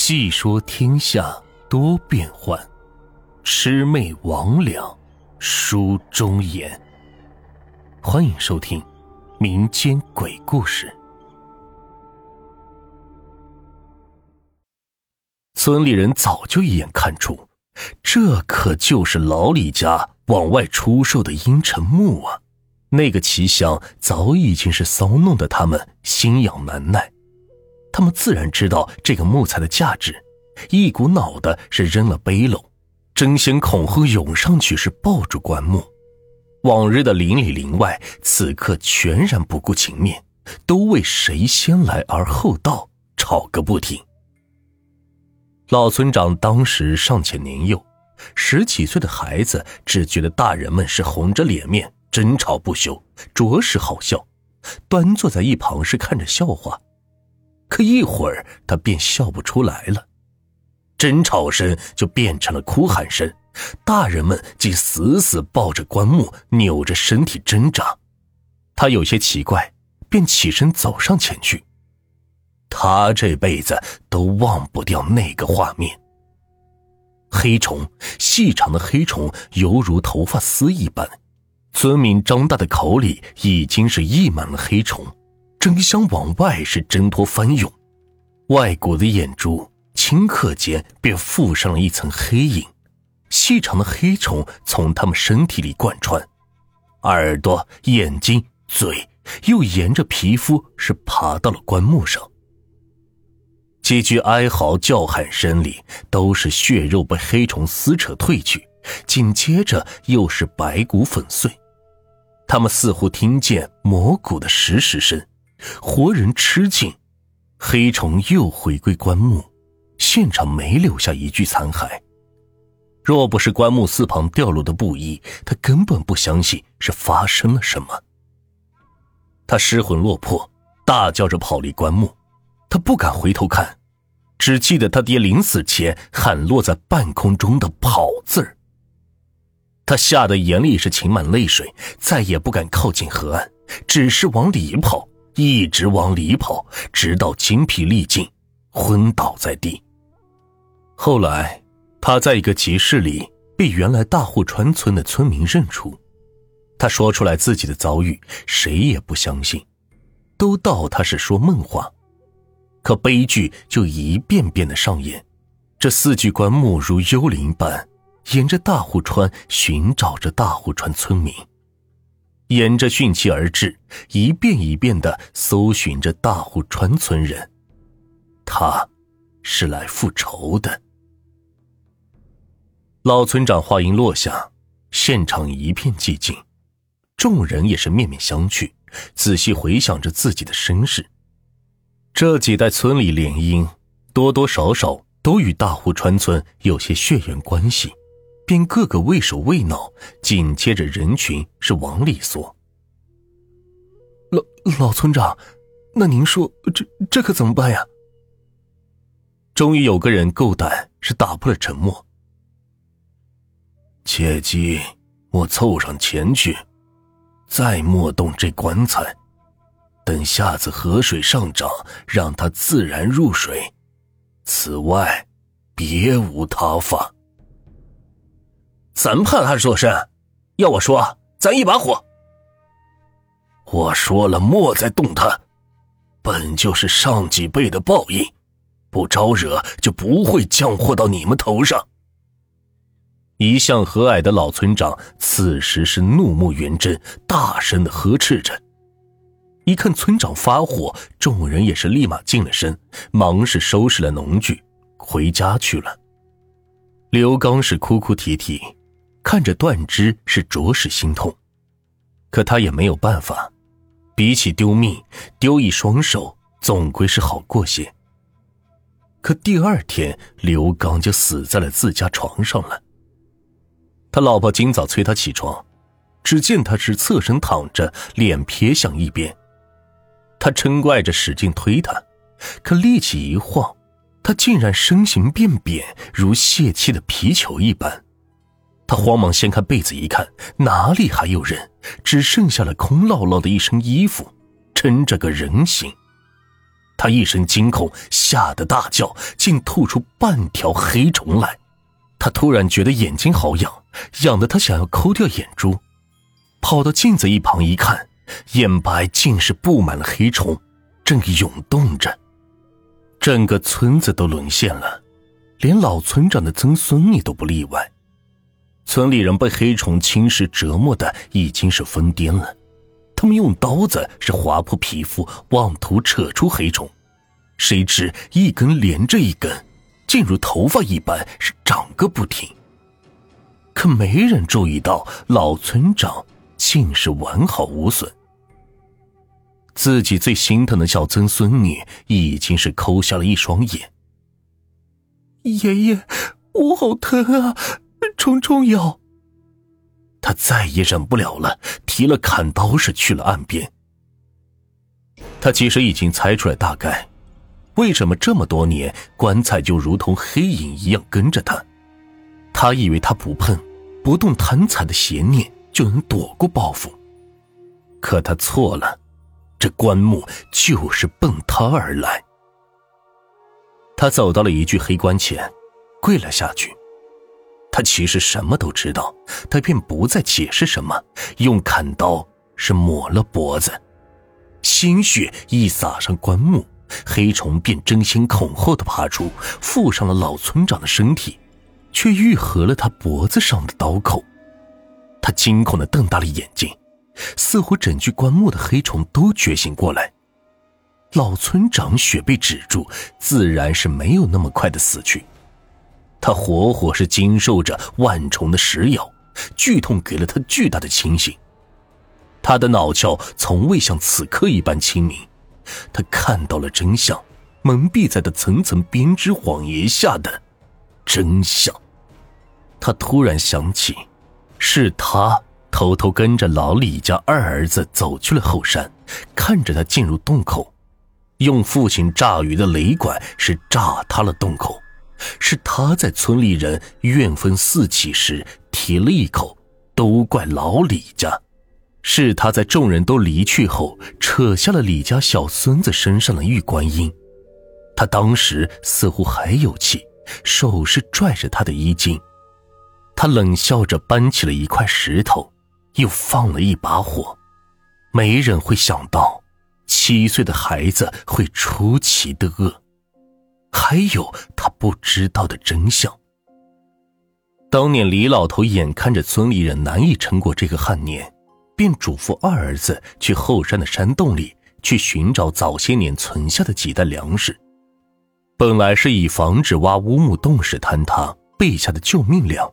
细说天下多变幻，魑魅魍魉书中言。欢迎收听民间鬼故事。村里人早就一眼看出，这可就是老李家往外出售的阴沉木啊！那个奇香早已经是骚弄得他们心痒难耐。他们自然知道这个木材的价值，一股脑的是扔了背篓，争先恐后涌上去是抱住棺木。往日的邻里邻外，此刻全然不顾情面，都为谁先来而后到吵个不停。老村长当时尚且年幼，十几岁的孩子只觉得大人们是红着脸面争吵不休，着实好笑，端坐在一旁是看着笑话。可一会儿，他便笑不出来了，争吵声就变成了哭喊声，大人们竟死死抱着棺木，扭着身体挣扎。他有些奇怪，便起身走上前去。他这辈子都忘不掉那个画面：黑虫，细长的黑虫，犹如头发丝一般。村民张大的口里已经是溢满了黑虫。争相往外是挣脱翻涌，外骨的眼珠顷刻间便附上了一层黑影，细长的黑虫从他们身体里贯穿，耳朵、眼睛、嘴又沿着皮肤是爬到了棺木上。几句哀嚎叫喊声里，都是血肉被黑虫撕扯褪去，紧接着又是白骨粉碎。他们似乎听见魔骨的石石声。活人吃尽，黑虫又回归棺木，现场没留下一具残骸。若不是棺木四旁掉落的布衣，他根本不相信是发生了什么。他失魂落魄，大叫着跑离棺木，他不敢回头看，只记得他爹临死前喊落在半空中的“跑”字儿。他吓得眼里是噙满泪水，再也不敢靠近河岸，只是往里跑。一直往里跑，直到精疲力尽，昏倒在地。后来，他在一个集市里被原来大户川村的村民认出。他说出来自己的遭遇，谁也不相信，都道他是说梦话。可悲剧就一遍遍的上演，这四具棺木如幽灵般，沿着大户川寻找着大户川村民。沿着汛期而至，一遍一遍的搜寻着大户川村人。他，是来复仇的。老村长话音落下，现场一片寂静，众人也是面面相觑，仔细回想着自己的身世。这几代村里联姻，多多少少都与大户川村有些血缘关系。便个个畏手畏脑，紧接着人群是往里缩。老老村长，那您说这这可怎么办呀？终于有个人够胆，是打破了沉默。切记，莫凑上前去，再莫动这棺材，等下次河水上涨，让它自然入水。此外，别无他法。咱怕他做甚？要我说，咱一把火。我说了，莫再动他，本就是上几辈的报应，不招惹就不会降祸到你们头上。一向和蔼的老村长此时是怒目圆睁，大声的呵斥着。一看村长发火，众人也是立马静了身，忙是收拾了农具，回家去了。刘刚是哭哭啼啼。看着断肢是着实心痛，可他也没有办法，比起丢命，丢一双手总归是好过些。可第二天，刘刚就死在了自家床上了。他老婆今早催他起床，只见他是侧身躺着，脸撇向一边。他嗔怪着使劲推他，可力气一晃，他竟然身形变扁，如泄气的皮球一般。他慌忙掀开被子一看，哪里还有人？只剩下了空落落的一身衣服，撑着个人形。他一声惊恐，吓得大叫，竟吐出半条黑虫来。他突然觉得眼睛好痒，痒得他想要抠掉眼珠，跑到镜子一旁一看，眼白竟是布满了黑虫，正涌动着。整个村子都沦陷了，连老村长的曾孙女都不例外。村里人被黑虫侵蚀折磨的已经是疯癫了，他们用刀子是划破皮肤，妄图扯出黑虫，谁知一根连着一根，竟如头发一般是长个不停。可没人注意到老村长竟是完好无损。自己最心疼的小曾孙女已经是抠瞎了一双眼。爷爷，我好疼啊！虫虫咬。他再也忍不了了，提了砍刀是去了岸边。他其实已经猜出来大概，为什么这么多年棺材就如同黑影一样跟着他。他以为他不碰，不动贪财的邪念就能躲过报复，可他错了。这棺木就是奔他而来。他走到了一具黑棺前，跪了下去。他其实什么都知道，他便不再解释什么，用砍刀是抹了脖子，鲜血一洒上棺木，黑虫便争先恐后的爬出，附上了老村长的身体，却愈合了他脖子上的刀口。他惊恐的瞪大了眼睛。似乎整具棺木的黑虫都觉醒过来，老村长血被止住，自然是没有那么快的死去。他活活是经受着万虫的食咬，剧痛给了他巨大的清醒。他的脑壳从未像此刻一般清明，他看到了真相，蒙蔽在的层层编织谎言下的真相。他突然想起，是他。偷偷跟着老李家二儿子走去了后山，看着他进入洞口，用父亲炸鱼的雷管是炸塌了洞口，是他在村里人怨愤四起时提了一口，都怪老李家，是他在众人都离去后扯下了李家小孙子身上的玉观音，他当时似乎还有气，手是拽着他的衣襟，他冷笑着搬起了一块石头。又放了一把火，没人会想到，七岁的孩子会出奇的饿，还有他不知道的真相。当年李老头眼看着村里人难以撑过这个旱年，便嘱咐二儿子去后山的山洞里去寻找早些年存下的几袋粮食，本来是以防止挖乌木洞时坍塌备下的救命粮。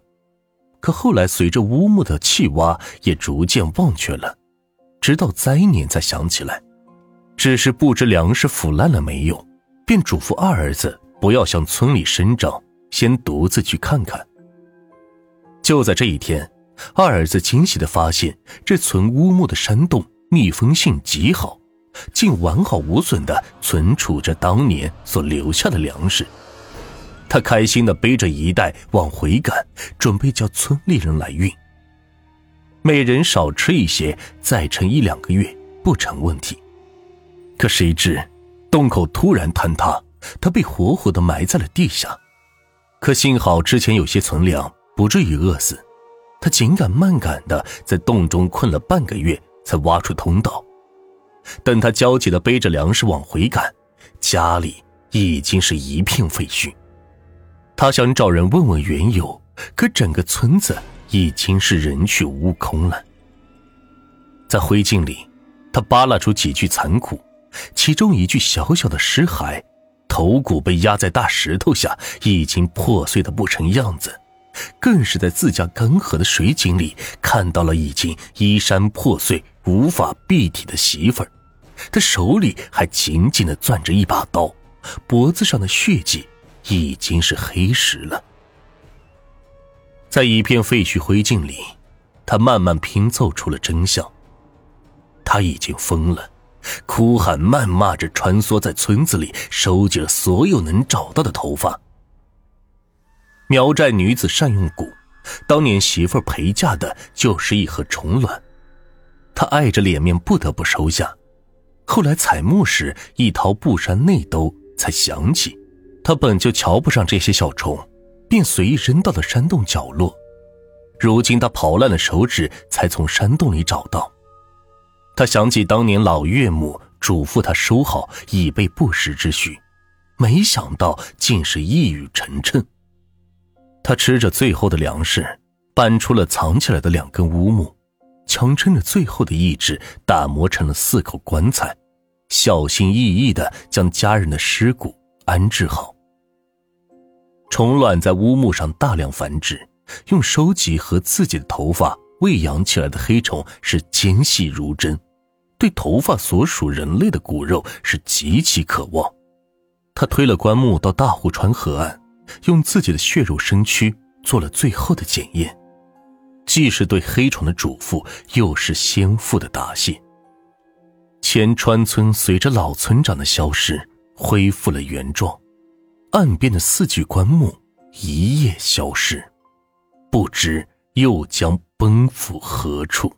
可后来，随着乌木的弃挖，也逐渐忘却了，直到灾年才想起来。只是不知粮食腐烂了没有，便嘱咐二儿子不要向村里声张，先独自去看看。就在这一天，二儿子惊喜的发现，这存乌木的山洞密封性极好，竟完好无损的存储着当年所留下的粮食。他开心的背着一袋往回赶，准备叫村里人来运。每人少吃一些，再撑一两个月不成问题。可谁知，洞口突然坍塌，他被活活的埋在了地下。可幸好之前有些存粮，不至于饿死。他紧赶慢赶的在洞中困了半个月，才挖出通道。等他焦急的背着粮食往回赶，家里已经是一片废墟。他想找人问问缘由，可整个村子已经是人去屋空了。在灰烬里，他扒拉出几具残骨，其中一具小小的尸骸，头骨被压在大石头下，已经破碎的不成样子。更是在自家干涸的水井里看到了已经衣衫破碎、无法蔽体的媳妇儿，他手里还紧紧的攥着一把刀，脖子上的血迹。已经是黑石了，在一片废墟灰烬里，他慢慢拼凑出了真相。他已经疯了，哭喊谩骂着，穿梭在村子里，收集了所有能找到的头发。苗寨女子善用蛊，当年媳妇陪嫁的就是一盒虫卵，她碍着脸面不得不收下。后来采木时，一掏布衫内兜，才想起，他本就瞧不上这些小虫，便随意扔到了山洞角落。如今他刨烂了手指，才从山洞里找到。他想起当年老岳母嘱咐他收好，以备不时之需，没想到竟是一语成谶。他吃着最后的粮食，搬出了藏起来的两根乌木。强撑着最后的意志，打磨成了四口棺材，小心翼翼的将家人的尸骨安置好。虫卵在乌木上大量繁殖，用收集和自己的头发喂养起来的黑虫是尖细如针，对头发所属人类的骨肉是极其渴望。他推了棺木到大湖川河岸，用自己的血肉身躯做了最后的检验。既是对黑虫的嘱咐，又是先父的答谢。前川村随着老村长的消失，恢复了原状，岸边的四具棺木一夜消失，不知又将奔赴何处。